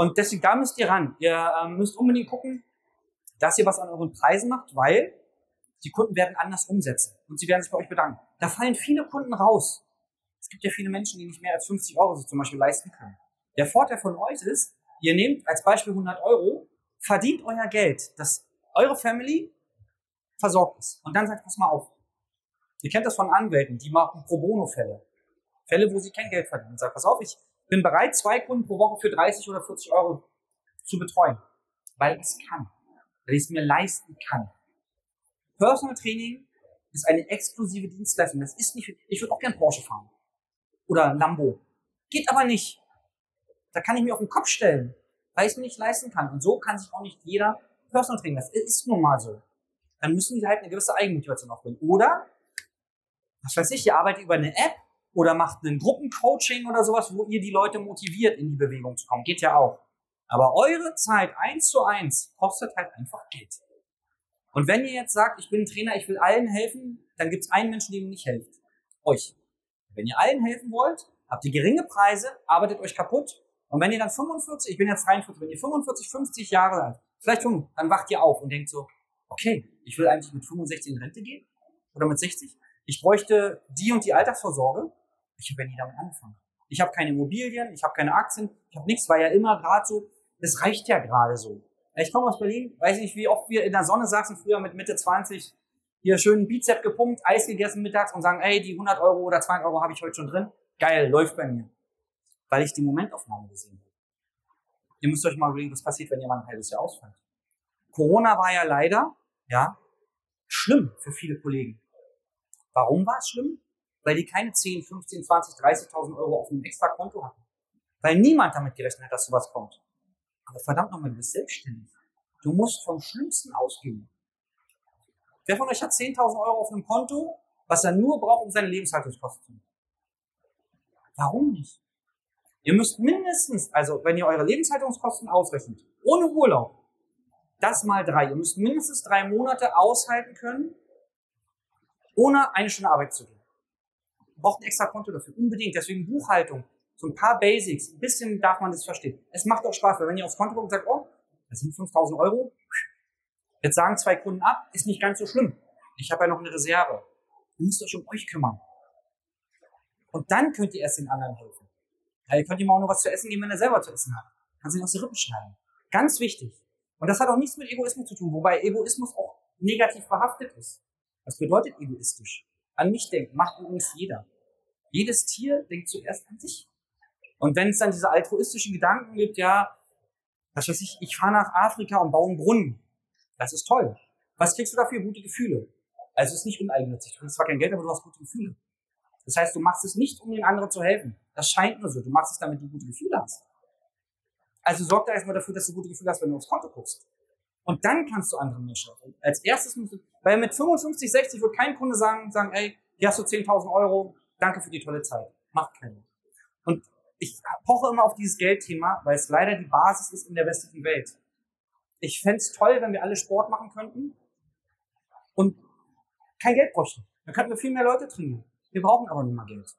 und deswegen, da müsst ihr ran. Ihr ähm, müsst unbedingt gucken, dass ihr was an euren Preisen macht, weil die Kunden werden anders umsetzen und sie werden sich bei euch bedanken. Da fallen viele Kunden raus. Es gibt ja viele Menschen, die nicht mehr als 50 Euro sich zum Beispiel leisten können. Der Vorteil von euch ist, ihr nehmt als Beispiel 100 Euro, verdient euer Geld, dass eure Family versorgt ist. Und dann sagt, pass mal auf. Ihr kennt das von Anwälten, die machen Pro Bono-Fälle. Fälle, wo sie kein Geld verdienen. Sagt, pass auf, ich bin bereit, zwei Kunden pro Woche für 30 oder 40 Euro zu betreuen. Weil ich es kann. Weil ich es mir leisten kann. Personal Training ist eine exklusive Dienstleistung. Das ist nicht, ich würde auch gern Porsche fahren. Oder Lambo. Geht aber nicht. Da kann ich mir auf den Kopf stellen, weil ich es mir nicht leisten kann. Und so kann sich auch nicht jeder Personal Training. Das ist nun mal so. Dann müssen die halt eine gewisse Eigenmotivation aufbringen. Oder, was weiß ich, ihr arbeitet über eine App oder macht ein Gruppencoaching oder sowas, wo ihr die Leute motiviert, in die Bewegung zu kommen. Geht ja auch. Aber eure Zeit eins zu eins kostet halt einfach Geld. Und wenn ihr jetzt sagt, ich bin ein Trainer, ich will allen helfen, dann gibt es einen Menschen, dem ihr nicht helft. Euch. Wenn ihr allen helfen wollt, habt ihr geringe Preise, arbeitet euch kaputt. Und wenn ihr dann 45, ich bin jetzt 43, wenn ihr 45, 50 Jahre alt, vielleicht 5, dann wacht ihr auf und denkt so, okay, ich will eigentlich mit 65 in Rente gehen oder mit 60. Ich bräuchte die und die Altersvorsorge. Ich habe ja nie damit angefangen. Ich habe keine Immobilien, ich habe keine Aktien, ich habe nichts, war ja immer gerade so, das reicht ja gerade so. Ich komme aus Berlin, weiß nicht, wie oft wir in der Sonne saßen früher mit Mitte 20, hier schön Bizep gepumpt, Eis gegessen mittags und sagen, ey, die 100 Euro oder 200 Euro habe ich heute schon drin. Geil, läuft bei mir. Weil ich die Momentaufnahme gesehen habe. Ihr müsst euch mal überlegen, was passiert, wenn ihr mal ein halbes Jahr ausfällt. Corona war ja leider, ja, schlimm für viele Kollegen. Warum war es schlimm? weil die keine 10, 15, 20, 30.000 Euro auf einem extra Konto hatten. Weil niemand damit gerechnet hat, dass sowas kommt. Aber verdammt nochmal, du bist selbstständig. Du musst vom Schlimmsten ausgehen. Wer von euch hat 10.000 Euro auf einem Konto, was er nur braucht, um seine Lebenshaltungskosten zu machen? Warum nicht? Ihr müsst mindestens, also wenn ihr eure Lebenshaltungskosten ausrechnet, ohne Urlaub, das mal drei. Ihr müsst mindestens drei Monate aushalten können, ohne eine Stunde Arbeit zu gehen braucht ein extra Konto dafür. Unbedingt. Deswegen Buchhaltung. So ein paar Basics. Ein bisschen darf man das verstehen. Es macht auch Spaß, weil wenn ihr aufs Konto guckt und sagt, oh, das sind 5000 Euro. Jetzt sagen zwei Kunden ab, ist nicht ganz so schlimm. Ich habe ja noch eine Reserve. Ihr müsst euch um euch kümmern. Und dann könnt ihr erst den anderen helfen. Ja, ihr könnt ihm auch nur was zu essen geben, wenn er selber zu essen hat. Kannst ihn aus den Rippen schneiden. Ganz wichtig. Und das hat auch nichts mit Egoismus zu tun, wobei Egoismus auch negativ behaftet ist. Was bedeutet egoistisch? An mich denkt, macht übrigens jeder. Jedes Tier denkt zuerst an sich. Und wenn es dann diese altruistischen Gedanken gibt, ja, was weiß ich, ich fahre nach Afrika und baue einen Brunnen. Das ist toll. Was kriegst du dafür? Gute Gefühle. Also es ist nicht uneigennützig. Du kriegst zwar kein Geld, aber du hast gute Gefühle. Das heißt, du machst es nicht, um den anderen zu helfen. Das scheint nur so. Du machst es, damit du gute Gefühle hast. Also sorg da erstmal dafür, dass du gute Gefühle hast, wenn du aufs Konto guckst. Und dann kannst du anderen Menschen helfen. Als erstes musst du, weil mit 55, 60 wird kein Kunde sagen, sagen, ey, hier hast du 10.000 Euro, danke für die tolle Zeit. Macht keiner. Und ich poche immer auf dieses Geldthema, weil es leider die Basis ist in der westlichen Welt. Ich fände toll, wenn wir alle Sport machen könnten und kein Geld bräuchten. Dann könnten wir viel mehr Leute trainieren. Wir brauchen aber nicht mehr Geld.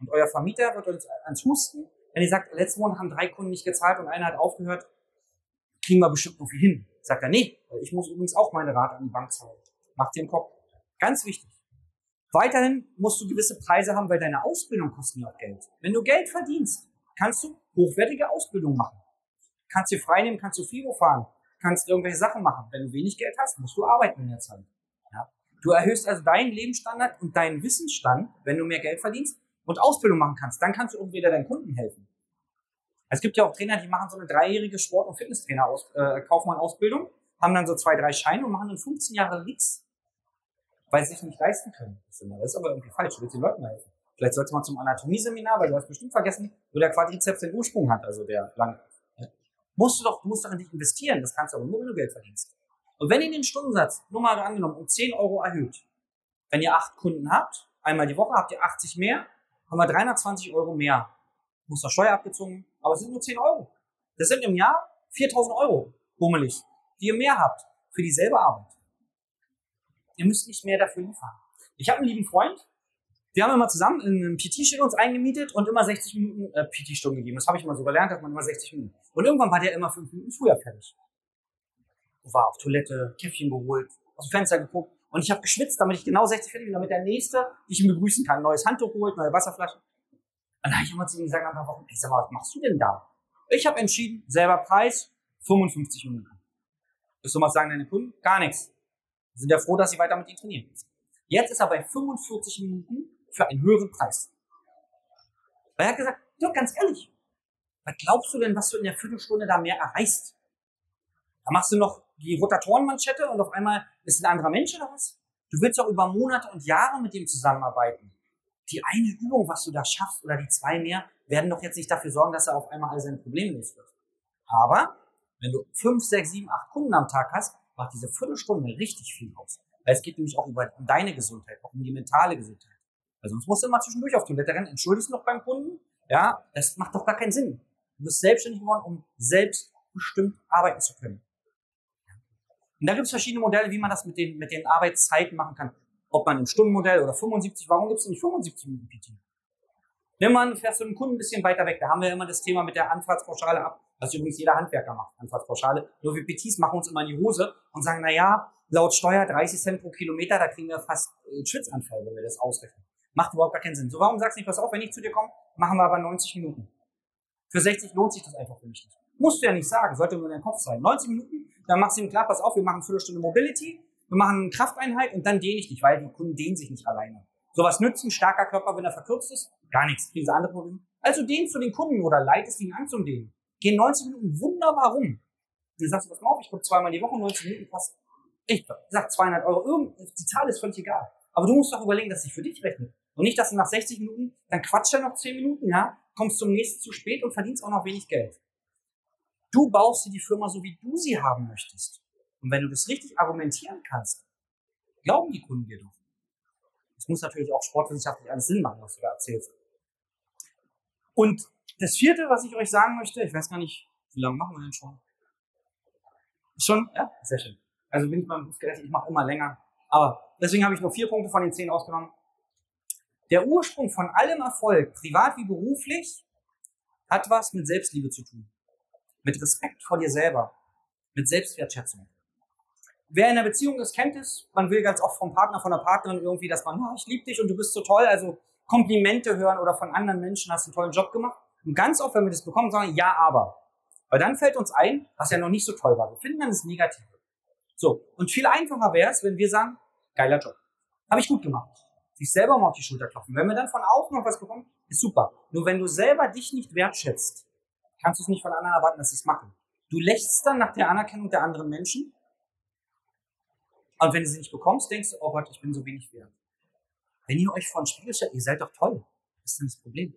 Und euer Vermieter wird uns ans Husten, wenn ihr sagt, letzten Monat haben drei Kunden nicht gezahlt und einer hat aufgehört, kriegen wir bestimmt noch viel hin. Sagt er, nee, ich muss übrigens auch meine Rate an die Bank zahlen. Macht dir den Kopf. Ganz wichtig. Weiterhin musst du gewisse Preise haben, weil deine Ausbildung kostet ja auch Geld. Wenn du Geld verdienst, kannst du hochwertige Ausbildung machen. Kannst dir frei nehmen, kannst du FIBO fahren, kannst irgendwelche Sachen machen. Wenn du wenig Geld hast, musst du arbeiten in der Zeit. Du erhöhst also deinen Lebensstandard und deinen Wissensstand, wenn du mehr Geld verdienst und Ausbildung machen kannst. Dann kannst du auch wieder deinen Kunden helfen. Es gibt ja auch Trainer, die machen so eine dreijährige Sport- und Fitnesstrainer aus, äh, Kaufmann-Ausbildung, haben dann so zwei, drei Scheine und machen dann 15 Jahre nichts, weil sie sich nicht leisten können. Das ist aber irgendwie falsch. Du willst den Leuten helfen. Vielleicht sollst du mal zum Anatomie-Seminar, weil du hast bestimmt vergessen, wo der Quadrizeps den Ursprung hat, also der lange. Musst du doch, musst doch in dich investieren. Das kannst du aber nur, wenn du Geld verdienst. Und wenn ihr den Stundensatz, nur mal angenommen, um 10 Euro erhöht, wenn ihr acht Kunden habt, einmal die Woche habt ihr 80 mehr, haben wir 320 Euro mehr. Muss doch Steuer abgezogen, aber es sind nur 10 Euro. Das sind im Jahr 4000 Euro, bummelig, die ihr mehr habt für dieselbe Arbeit. Ihr müsst nicht mehr dafür liefern. Ich habe einen lieben Freund, wir haben immer zusammen in einem PT-Studio uns eingemietet und immer 60 Minuten äh, PT-Stunden gegeben. Das habe ich immer so gelernt, dass man immer 60 Minuten. Und irgendwann war der immer 5 Minuten früher fertig. War auf Toilette, Käffchen geholt, aus dem Fenster geguckt und ich habe geschwitzt, damit ich genau 60 fertig bin, damit der Nächste ich ihn begrüßen kann. Neues Handtuch geholt, neue Wasserflasche. Und dann habe ich immer zu ihm gesagt, Wochen, ey, sag mal, was machst du denn da? Ich habe entschieden, selber Preis, 55 Minuten. Willst du was sagen deine Kunden? Gar nichts. Sind ja froh, dass sie weiter mit ihm trainieren. Jetzt ist er bei 45 Minuten für einen höheren Preis. Weil er hat gesagt, ja, ganz ehrlich, was glaubst du denn, was du in der Viertelstunde da mehr erreichst? Da machst du noch die Rotatorenmanschette und auf einmal ist ein anderer Mensch oder was? Du willst doch über Monate und Jahre mit dem zusammenarbeiten. Die eine Übung, was du da schaffst, oder die zwei mehr, werden doch jetzt nicht dafür sorgen, dass er auf einmal all seine Probleme los wird. Aber wenn du fünf, sechs, sieben, acht Kunden am Tag hast, macht diese Viertelstunde richtig viel aus. Weil es geht nämlich auch über deine Gesundheit, auch um die mentale Gesundheit. Weil sonst musst du immer zwischendurch auf Toilette rennen, entschuldigst noch beim Kunden. Ja, das macht doch gar keinen Sinn. Du bist selbstständig geworden, um selbstbestimmt arbeiten zu können. Und da gibt es verschiedene Modelle, wie man das mit den, mit den Arbeitszeiten machen kann. Ob man im Stundenmodell oder 75, warum gibt es nicht 75 Minuten PT? Nimm mal, fährst du einen Kunden ein bisschen weiter weg. Da haben wir immer das Thema mit der Anfahrtspauschale ab, was übrigens jeder Handwerker macht, Anfahrtspauschale. Nur wir PTs machen uns immer in die Hose und sagen, na ja, laut Steuer 30 Cent pro Kilometer, da kriegen wir fast äh, Schwitzanfall, wenn wir das ausrechnen. Macht überhaupt gar keinen Sinn. So, warum sagst du nicht, pass auf, wenn ich zu dir komme, machen wir aber 90 Minuten. Für 60 lohnt sich das einfach für mich nicht. Musst du ja nicht sagen, sollte nur in deinem Kopf sein. 90 Minuten, dann machst du ihm klar, pass auf, wir machen eine Viertelstunde Mobility, wir machen eine Krafteinheit und dann dehne ich dich, weil die Kunden dehnen sich nicht alleine. Sowas nützt ein starker Körper, wenn er verkürzt ist? Gar nichts. Kriegen sie andere Probleme. Also dehnst du den Kunden oder leitest ihn an zum Dehnen. Gehen 90 Minuten wunderbar rum. Dann sagst du, pass mal auf, ich gucke zweimal die Woche, 90 Minuten passt. Ich sag 200 Euro. Irgend, die Zahl ist völlig egal. Aber du musst doch überlegen, dass sich für dich rechnet. Und nicht, dass du nach 60 Minuten, dann quatscht er noch 10 Minuten, ja, kommst zum nächsten zu spät und verdienst auch noch wenig Geld. Du baust dir die Firma so, wie du sie haben möchtest. Und wenn du das richtig argumentieren kannst, glauben die Kunden dir doch. Es muss natürlich auch sportwissenschaftlich alles Sinn machen, was du da erzählst. Und das vierte, was ich euch sagen möchte, ich weiß gar nicht, wie lange machen wir denn schon? Schon? Ja, sehr schön. Also bin ich beim Beruf gerechnet, ich mache immer länger. Aber deswegen habe ich nur vier Punkte von den zehn ausgenommen. Der Ursprung von allem Erfolg, privat wie beruflich, hat was mit Selbstliebe zu tun. Mit Respekt vor dir selber. Mit Selbstwertschätzung. Wer in einer Beziehung ist, kennt es. Man will ganz oft vom Partner, von der Partnerin irgendwie, dass man, oh, ich liebe dich und du bist so toll. Also Komplimente hören oder von anderen Menschen, hast einen tollen Job gemacht. Und ganz oft, wenn wir das bekommen, sagen ja, aber. Weil dann fällt uns ein, was ja noch nicht so toll war. Wir finden dann das Negative. So. Und viel einfacher wäre es, wenn wir sagen, geiler Job. Habe ich gut gemacht sich selber mal auf die Schulter klopfen. Wenn wir dann von außen noch was bekommen, ist super. Nur wenn du selber dich nicht wertschätzt, kannst du es nicht von anderen erwarten, dass sie es machen. Du lächst dann nach der Anerkennung der anderen Menschen. Und wenn du sie nicht bekommst, denkst du, oh Gott, ich bin so wenig wert. Wenn ihr euch vor den Spiegel stellt, ihr seid doch toll. Was ist denn das Problem?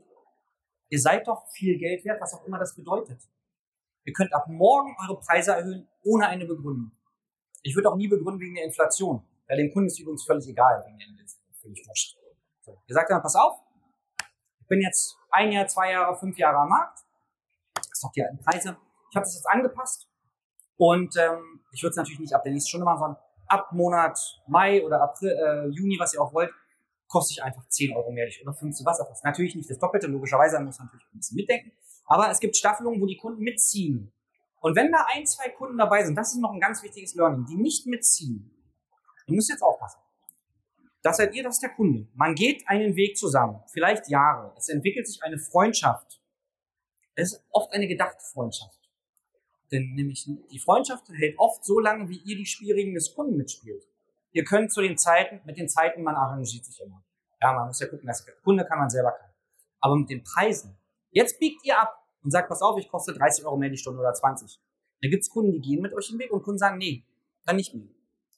Ihr seid doch viel Geld wert, was auch immer das bedeutet. Ihr könnt ab morgen eure Preise erhöhen, ohne eine Begründung. Ich würde auch nie begründen wegen der Inflation. Bei dem Kunden ist übrigens völlig egal wegen der Inflation völlig. So, ihr sagt dann, pass auf, ich bin jetzt ein Jahr, zwei Jahre, fünf Jahre am Markt. Ist doch die alten Preise. Ich habe das jetzt angepasst. Und ähm, ich würde es natürlich nicht ab der nächsten Stunde machen, sondern ab Monat Mai oder April, äh, Juni, was ihr auch wollt, kostet ich einfach 10 Euro mehr oder 15, was auch was. Natürlich nicht das Doppelte, logischerweise, man muss natürlich ein bisschen mitdenken. Aber es gibt Staffelungen, wo die Kunden mitziehen. Und wenn da ein, zwei Kunden dabei sind, das ist noch ein ganz wichtiges Learning, die nicht mitziehen, ihr müsst jetzt aufpassen. Das seid ihr, das ist der Kunde. Man geht einen Weg zusammen, vielleicht Jahre. Es entwickelt sich eine Freundschaft. Es ist oft eine gedachte Freundschaft. Denn nämlich die Freundschaft hält oft so lange, wie ihr die Spielregeln des Kunden mitspielt. ihr könnt zu den Zeiten, mit den Zeiten, man arrangiert sich immer. Ja, man muss ja gucken, dass der Kunde kann man selber kann. Aber mit den Preisen, jetzt biegt ihr ab und sagt, pass auf, ich koste 30 Euro mehr die Stunde oder 20. Da gibt's Kunden, die gehen mit euch den Weg und Kunden sagen, nee, dann nicht mehr.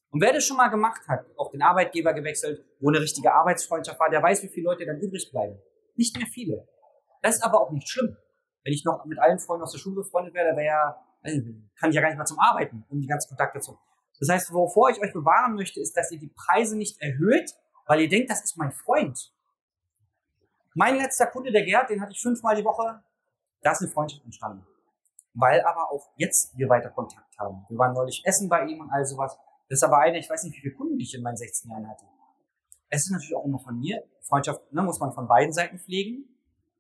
Und wer das schon mal gemacht hat, auch den Arbeitgeber gewechselt, wo eine richtige Arbeitsfreundschaft war, der weiß, wie viele Leute dann übrig bleiben. Nicht mehr viele. Das ist aber auch nicht schlimm. Wenn ich noch mit allen Freunden aus der Schule befreundet wäre, wäre ja, kann ich ja gar nicht mal zum Arbeiten, um die ganzen Kontakte zu. Das heißt, wovor ich euch bewahren möchte, ist, dass ihr die Preise nicht erhöht, weil ihr denkt, das ist mein Freund. Mein letzter Kunde, der Gerd, den hatte ich fünfmal die Woche. Da ist eine Freundschaft entstanden. Weil aber auch jetzt wir weiter Kontakt haben. Wir waren neulich essen bei ihm und all sowas. Das ist aber eine, ich weiß nicht, wie viele Kunden ich in meinen 16 Jahren hatte. Es ist natürlich auch immer von mir. Freundschaft ne, muss man von beiden Seiten pflegen.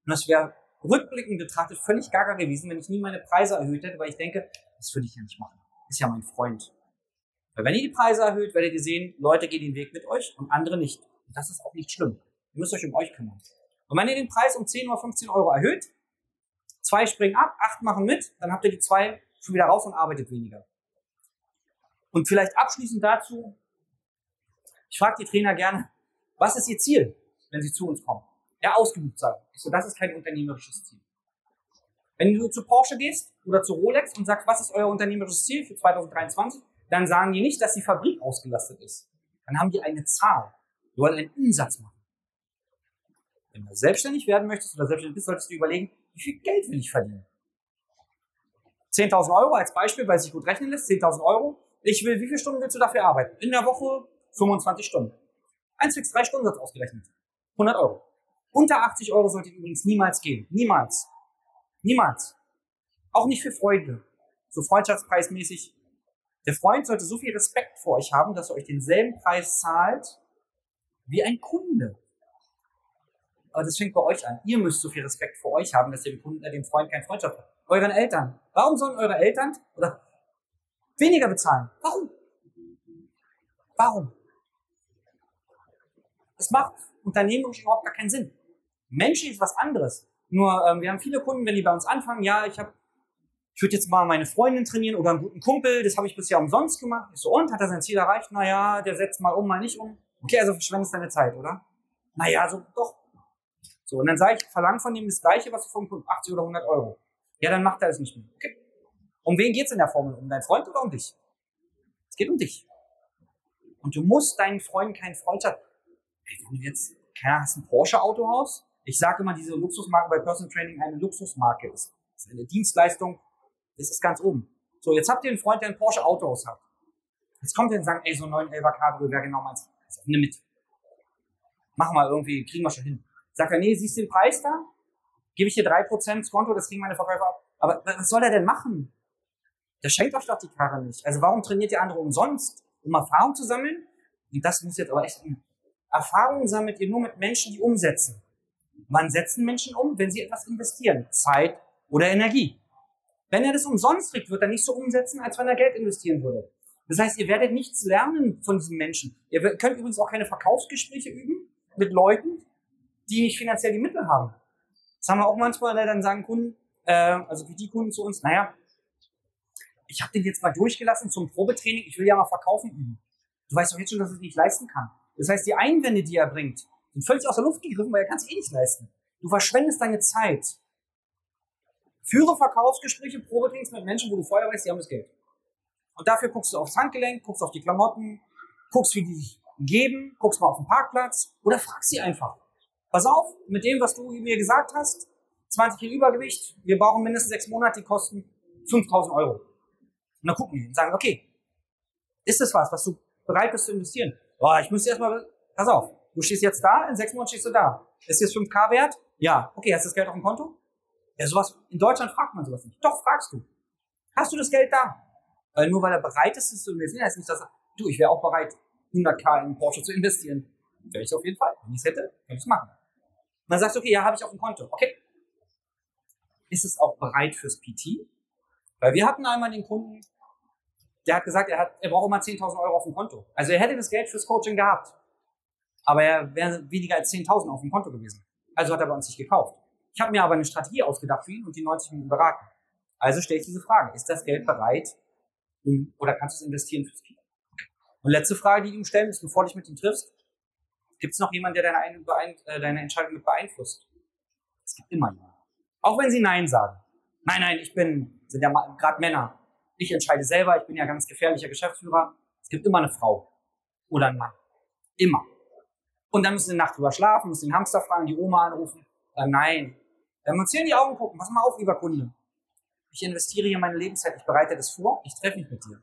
Und das wäre rückblickend betrachtet völlig gaga gewesen, wenn ich nie meine Preise erhöht hätte, weil ich denke, das würde ich ja nicht machen. Ist ja mein Freund. Weil wenn ihr die Preise erhöht, werdet ihr sehen, Leute gehen den Weg mit euch und andere nicht. Und das ist auch nicht schlimm. Ihr müsst euch um euch kümmern. Und wenn ihr den Preis um 10 oder 15 Euro erhöht, zwei springen ab, acht machen mit, dann habt ihr die zwei schon wieder raus und arbeitet weniger. Und vielleicht abschließend dazu, ich frage die Trainer gerne, was ist ihr Ziel, wenn sie zu uns kommen? Ja, ausgebucht sein. Ich so, das ist kein unternehmerisches Ziel. Wenn du zu Porsche gehst oder zu Rolex und sagst, was ist euer unternehmerisches Ziel für 2023, dann sagen die nicht, dass die Fabrik ausgelastet ist. Dann haben die eine Zahl. Wir wollen einen Umsatz machen. Wenn du selbstständig werden möchtest oder selbstständig bist, solltest du überlegen, wie viel Geld will ich verdienen? 10.000 Euro als Beispiel, weil es sich gut rechnen lässt, 10.000 Euro. Ich will, wie viele Stunden willst du dafür arbeiten? In der Woche 25 Stunden. 1 fix 3 Stunden ausgerechnet. 100 Euro. Unter 80 Euro sollte übrigens niemals gehen. Niemals. Niemals. Auch nicht für Freunde. So freundschaftspreismäßig. Der Freund sollte so viel Respekt vor euch haben, dass er euch denselben Preis zahlt wie ein Kunde. Aber das fängt bei euch an. Ihr müsst so viel Respekt vor euch haben, dass ihr dem Kunden, äh, dem Freund keine Freundschaft habt. Euren Eltern. Warum sollen eure Eltern oder weniger bezahlen? Warum? Warum? Das macht unternehmerisch überhaupt gar keinen Sinn. Menschlich ist was anderes. Nur ähm, wir haben viele Kunden, wenn die bei uns anfangen, ja, ich habe ich würde jetzt mal meine Freundin trainieren oder einen guten Kumpel, das habe ich bisher umsonst gemacht. Ich so, und, hat er sein Ziel erreicht? Naja, der setzt mal um, mal nicht um. Okay, also verschwendest deine Zeit, oder? Naja, so, doch. So, und dann sage ich, verlang von ihm das Gleiche, was du vom Kunden, 80 oder 100 Euro. Ja, dann macht er es nicht mehr. Okay. Um wen geht's in der Formel? Um deinen Freund oder um dich? Es geht um dich. Und du musst deinen Freunden keinen Freund haben. Wenn du jetzt, keine Ahnung, hast ein Porsche-Autohaus? Ich sage immer, diese Luxusmarke bei Personal Training eine Luxusmarke ist. Das ist eine Dienstleistung, das ist ganz oben. So, jetzt habt ihr einen Freund, der ein Porsche Autohaus hat. Jetzt kommt er und sagt, ey, so ein 911 Cabrio wäre genau meins. Also, nimm mit. Mach mal irgendwie, kriegen wir schon hin. Sagt er, nee, siehst du den Preis da? Gebe ich dir drei Prozent Konto, das kriegen meine Verkäufer ab. Aber was soll er denn machen? Der schenkt euch doch die Karre nicht. Also warum trainiert ihr andere umsonst? Um Erfahrung zu sammeln? Und das muss jetzt aber echt, Erfahrung sammelt ihr nur mit Menschen, die umsetzen. Wann setzen Menschen um? Wenn sie etwas investieren. Zeit oder Energie. Wenn er das umsonst kriegt, wird er nicht so umsetzen, als wenn er Geld investieren würde. Das heißt, ihr werdet nichts lernen von diesen Menschen. Ihr könnt übrigens auch keine Verkaufsgespräche üben mit Leuten, die nicht finanziell die Mittel haben. Das haben wir auch manchmal, dann sagen Kunden, äh, also die Kunden zu uns, naja, ich habe den jetzt mal durchgelassen zum Probetraining, ich will ja mal verkaufen üben. Du weißt doch jetzt schon, dass er es nicht leisten kann. Das heißt, die Einwände, die er bringt, sind völlig aus der Luft gegriffen, weil er kann es eh nicht leisten. Du verschwendest deine Zeit. Führe Verkaufsgespräche, Probetrainings mit Menschen, wo du vorher weißt, die haben das Geld. Und dafür guckst du aufs Handgelenk, guckst auf die Klamotten, guckst, wie die sich geben, guckst mal auf den Parkplatz oder frag sie einfach. Pass auf, mit dem, was du mir gesagt hast, 20 Kilo Übergewicht, wir brauchen mindestens sechs Monate, die kosten 5000 Euro. Und dann gucken die und sagen, okay, ist das was, was du bereit bist zu investieren? Boah, ich muss erstmal, pass auf, du stehst jetzt da, in sechs Monaten stehst du da. Ist jetzt 5k wert? Ja. Okay, hast du das Geld auf dem Konto? Ja, sowas, in Deutschland fragt man sowas nicht. Doch, fragst du. Hast du das Geld da? Weil nur weil er bereit ist, es zu investieren, heißt nicht, dass er, du, ich wäre auch bereit, 100k in Porsche zu investieren. Wäre ich auf jeden Fall. Wenn ich es hätte, könnte ich es machen. Sagst du, okay, ja, habe ich auf dem Konto. Okay. Ist es auch bereit fürs PT? Weil wir hatten einmal den Kunden, der hat gesagt, er, hat, er braucht immer 10.000 Euro auf dem Konto. Also er hätte das Geld fürs Coaching gehabt. Aber er wäre weniger als 10.000 auf dem Konto gewesen. Also hat er bei uns nicht gekauft. Ich habe mir aber eine Strategie ausgedacht für ihn und die 90 Minuten beraten. Also stelle ich diese Frage. Ist das Geld bereit, oder kannst du es investieren fürs Kind? Und letzte Frage, die du ihm stellen musst, bevor du dich mit ihm triffst. Gibt es noch jemanden, der deine, äh, deine Entscheidung mit beeinflusst? Es gibt immer jemanden. Auch wenn sie Nein sagen. Nein, nein, ich bin, sind ja gerade Männer. Ich entscheide selber, ich bin ja ganz gefährlicher Geschäftsführer. Es gibt immer eine Frau oder einen Mann. Immer. Und dann müssen sie eine Nacht drüber schlafen, müssen den Hamster fragen, die Oma anrufen. Dann nein. Dann uns hier in die Augen gucken. Pass mal auf, lieber Kunde. Ich investiere hier meine Lebenszeit, ich bereite das vor, ich treffe mich mit dir.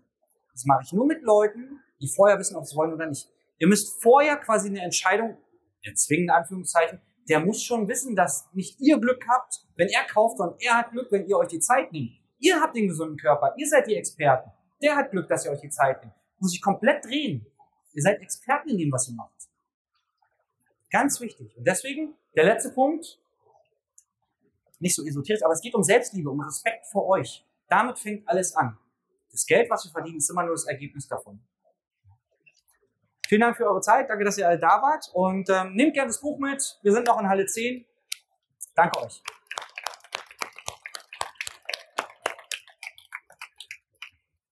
Das mache ich nur mit Leuten, die vorher wissen, ob sie wollen oder nicht. Ihr müsst vorher quasi eine Entscheidung erzwingen, in Anführungszeichen. Der muss schon wissen, dass nicht ihr Glück habt, wenn er kauft, sondern er hat Glück, wenn ihr euch die Zeit nehmt. Ihr habt den gesunden Körper, ihr seid die Experten. Der hat Glück, dass ihr euch die Zeit nehmt. Muss sich komplett drehen. Ihr seid Experten in dem, was ihr macht. Ganz wichtig. Und deswegen, der letzte Punkt, nicht so esoterisch, aber es geht um Selbstliebe, um Respekt vor euch. Damit fängt alles an. Das Geld, was wir verdienen, ist immer nur das Ergebnis davon. Vielen Dank für eure Zeit. Danke, dass ihr alle da wart. Und ähm, nehmt gerne das Buch mit. Wir sind noch in Halle 10. Danke euch.